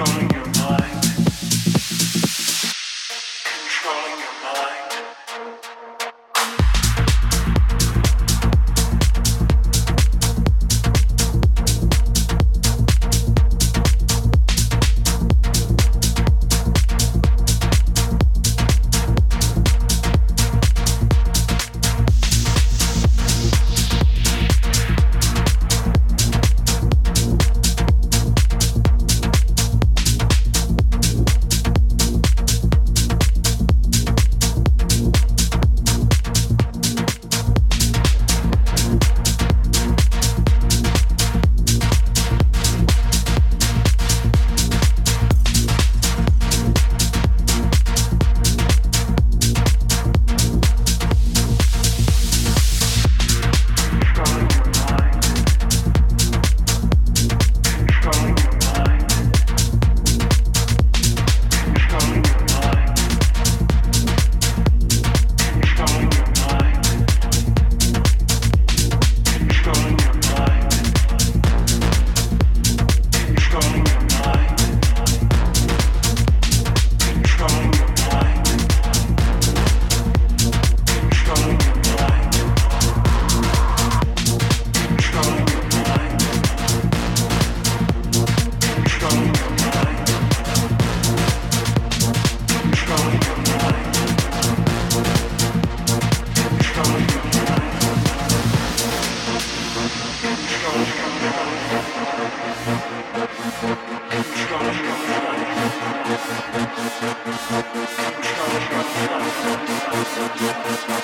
calling Thank